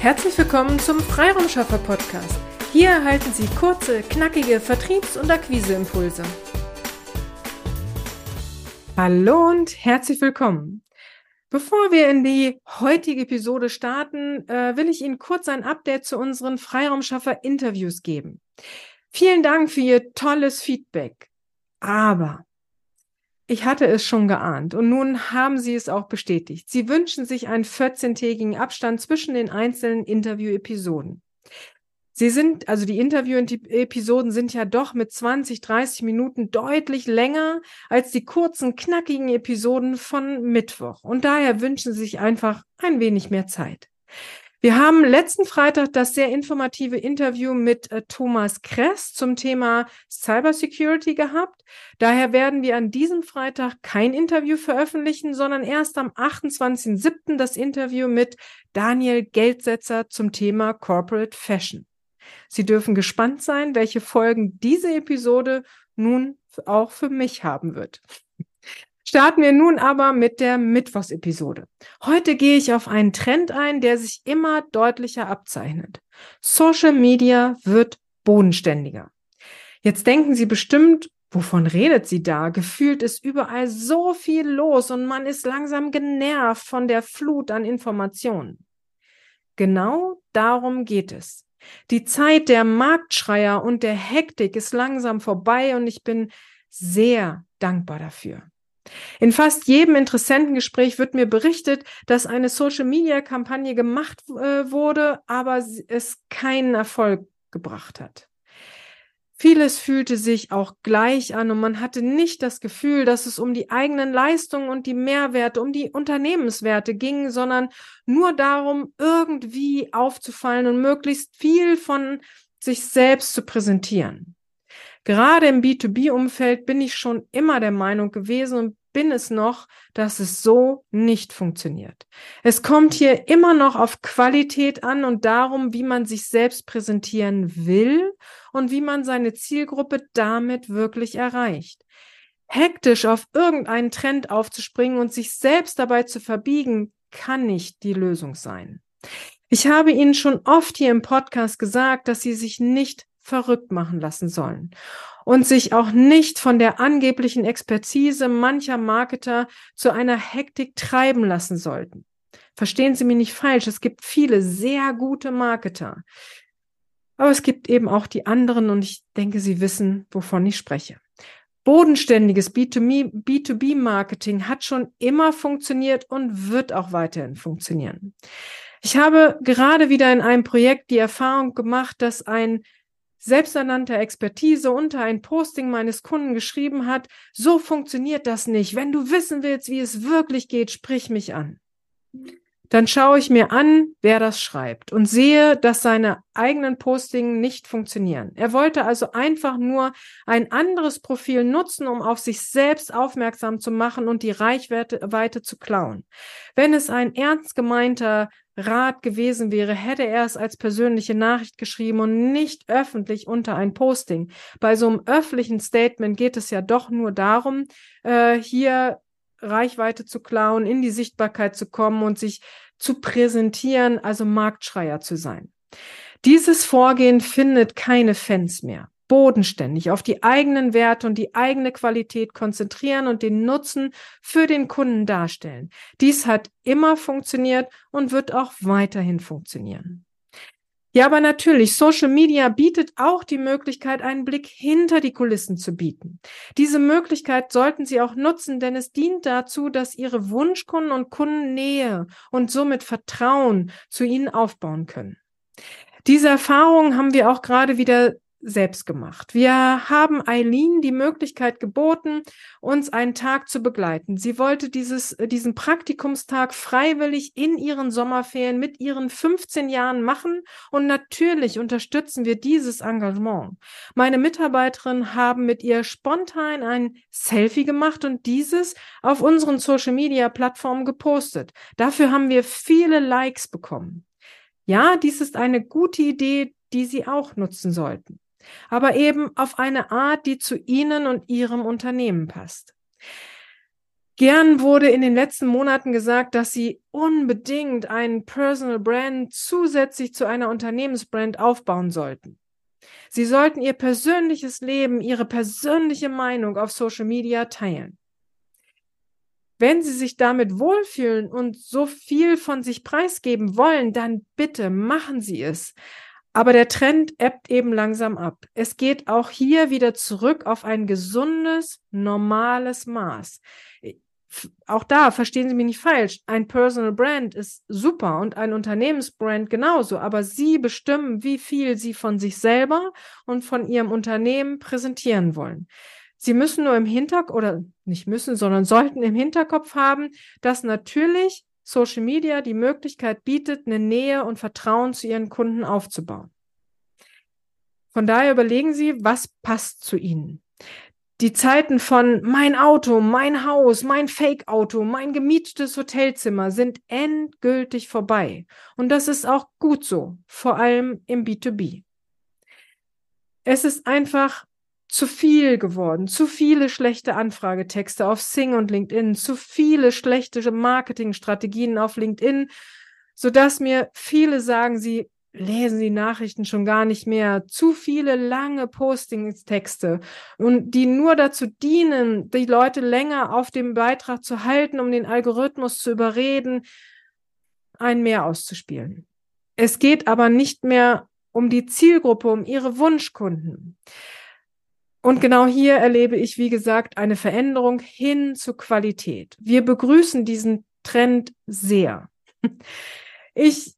Herzlich willkommen zum Freiraumschaffer Podcast. Hier erhalten Sie kurze, knackige Vertriebs- und Akquiseimpulse. Hallo und herzlich willkommen. Bevor wir in die heutige Episode starten, äh, will ich Ihnen kurz ein Update zu unseren Freiraumschaffer Interviews geben. Vielen Dank für Ihr tolles Feedback. Aber ich hatte es schon geahnt und nun haben Sie es auch bestätigt. Sie wünschen sich einen 14-tägigen Abstand zwischen den einzelnen Interview-Episoden. Sie sind, also die Interview-Episoden sind ja doch mit 20, 30 Minuten deutlich länger als die kurzen, knackigen Episoden von Mittwoch. Und daher wünschen Sie sich einfach ein wenig mehr Zeit. Wir haben letzten Freitag das sehr informative Interview mit äh, Thomas Kress zum Thema Cybersecurity gehabt. Daher werden wir an diesem Freitag kein Interview veröffentlichen, sondern erst am 28.07. das Interview mit Daniel Geldsetzer zum Thema Corporate Fashion. Sie dürfen gespannt sein, welche Folgen diese Episode nun auch für mich haben wird. Starten wir nun aber mit der Mittwochsepisode. Heute gehe ich auf einen Trend ein, der sich immer deutlicher abzeichnet. Social Media wird bodenständiger. Jetzt denken Sie bestimmt, wovon redet sie da? Gefühlt ist überall so viel los und man ist langsam genervt von der Flut an Informationen. Genau darum geht es. Die Zeit der Marktschreier und der Hektik ist langsam vorbei und ich bin sehr dankbar dafür. In fast jedem Interessentengespräch wird mir berichtet, dass eine Social-Media-Kampagne gemacht äh, wurde, aber es keinen Erfolg gebracht hat. Vieles fühlte sich auch gleich an und man hatte nicht das Gefühl, dass es um die eigenen Leistungen und die Mehrwerte, um die Unternehmenswerte ging, sondern nur darum, irgendwie aufzufallen und möglichst viel von sich selbst zu präsentieren. Gerade im B2B-Umfeld bin ich schon immer der Meinung gewesen und bin es noch, dass es so nicht funktioniert. Es kommt hier immer noch auf Qualität an und darum, wie man sich selbst präsentieren will und wie man seine Zielgruppe damit wirklich erreicht. Hektisch auf irgendeinen Trend aufzuspringen und sich selbst dabei zu verbiegen, kann nicht die Lösung sein. Ich habe Ihnen schon oft hier im Podcast gesagt, dass Sie sich nicht verrückt machen lassen sollen und sich auch nicht von der angeblichen Expertise mancher Marketer zu einer Hektik treiben lassen sollten. Verstehen Sie mich nicht falsch, es gibt viele sehr gute Marketer. Aber es gibt eben auch die anderen und ich denke, Sie wissen, wovon ich spreche. Bodenständiges B2B-Marketing hat schon immer funktioniert und wird auch weiterhin funktionieren. Ich habe gerade wieder in einem Projekt die Erfahrung gemacht, dass ein selbsternannter Expertise unter ein Posting meines Kunden geschrieben hat, so funktioniert das nicht. Wenn du wissen willst, wie es wirklich geht, sprich mich an. Dann schaue ich mir an, wer das schreibt und sehe, dass seine eigenen Postings nicht funktionieren. Er wollte also einfach nur ein anderes Profil nutzen, um auf sich selbst aufmerksam zu machen und die Reichweite zu klauen. Wenn es ein ernst gemeinter Rat gewesen wäre, hätte er es als persönliche Nachricht geschrieben und nicht öffentlich unter ein Posting. Bei so einem öffentlichen Statement geht es ja doch nur darum, äh, hier Reichweite zu klauen, in die Sichtbarkeit zu kommen und sich zu präsentieren, also Marktschreier zu sein. Dieses Vorgehen findet keine Fans mehr bodenständig auf die eigenen Werte und die eigene Qualität konzentrieren und den Nutzen für den Kunden darstellen. Dies hat immer funktioniert und wird auch weiterhin funktionieren. Ja, aber natürlich, Social Media bietet auch die Möglichkeit, einen Blick hinter die Kulissen zu bieten. Diese Möglichkeit sollten Sie auch nutzen, denn es dient dazu, dass Ihre Wunschkunden und Kunden Nähe und somit Vertrauen zu Ihnen aufbauen können. Diese Erfahrungen haben wir auch gerade wieder selbst gemacht. Wir haben Eileen die Möglichkeit geboten, uns einen Tag zu begleiten. Sie wollte dieses, äh, diesen Praktikumstag freiwillig in ihren Sommerferien mit ihren 15 Jahren machen und natürlich unterstützen wir dieses Engagement. Meine Mitarbeiterinnen haben mit ihr spontan ein Selfie gemacht und dieses auf unseren Social Media Plattformen gepostet. Dafür haben wir viele Likes bekommen. Ja, dies ist eine gute Idee, die Sie auch nutzen sollten aber eben auf eine Art, die zu Ihnen und Ihrem Unternehmen passt. Gern wurde in den letzten Monaten gesagt, dass Sie unbedingt einen Personal Brand zusätzlich zu einer Unternehmensbrand aufbauen sollten. Sie sollten Ihr persönliches Leben, Ihre persönliche Meinung auf Social Media teilen. Wenn Sie sich damit wohlfühlen und so viel von sich preisgeben wollen, dann bitte machen Sie es. Aber der Trend ebbt eben langsam ab. Es geht auch hier wieder zurück auf ein gesundes, normales Maß. Auch da verstehen Sie mich nicht falsch. Ein Personal Brand ist super und ein Unternehmensbrand genauso. Aber Sie bestimmen, wie viel Sie von sich selber und von Ihrem Unternehmen präsentieren wollen. Sie müssen nur im Hinterkopf oder nicht müssen, sondern sollten im Hinterkopf haben, dass natürlich Social Media die Möglichkeit bietet, eine Nähe und Vertrauen zu Ihren Kunden aufzubauen. Von daher überlegen Sie, was passt zu Ihnen. Die Zeiten von mein Auto, mein Haus, mein Fake-Auto, mein gemietetes Hotelzimmer sind endgültig vorbei. Und das ist auch gut so, vor allem im B2B. Es ist einfach zu viel geworden, zu viele schlechte Anfragetexte auf Sing und LinkedIn, zu viele schlechte Marketingstrategien auf LinkedIn, so dass mir viele sagen, sie lesen die Nachrichten schon gar nicht mehr, zu viele lange Postingstexte und die nur dazu dienen, die Leute länger auf dem Beitrag zu halten, um den Algorithmus zu überreden, einen mehr auszuspielen. Es geht aber nicht mehr um die Zielgruppe, um ihre Wunschkunden. Und genau hier erlebe ich, wie gesagt, eine Veränderung hin zu Qualität. Wir begrüßen diesen Trend sehr. Ich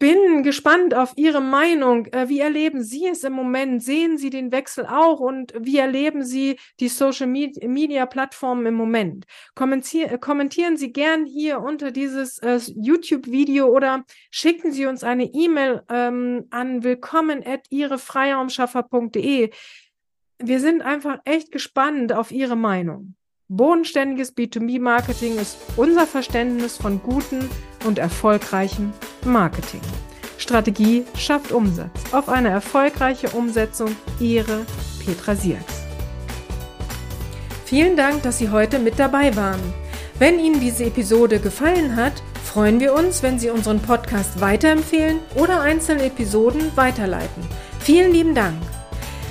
bin gespannt auf Ihre Meinung. Äh, wie erleben Sie es im Moment? Sehen Sie den Wechsel auch? Und wie erleben Sie die Social Media Plattformen im Moment? Kommentier kommentieren Sie gern hier unter dieses äh, YouTube-Video oder schicken Sie uns eine E-Mail ähm, an willkommen at ihrefreiraumschaffer.de. Wir sind einfach echt gespannt auf Ihre Meinung. Bodenständiges B2B-Marketing ist unser Verständnis von guten und erfolgreichem Marketing. Strategie schafft Umsatz. Auf eine erfolgreiche Umsetzung, Ihre Petra Sierks. Vielen Dank, dass Sie heute mit dabei waren. Wenn Ihnen diese Episode gefallen hat, freuen wir uns, wenn Sie unseren Podcast weiterempfehlen oder einzelne Episoden weiterleiten. Vielen lieben Dank.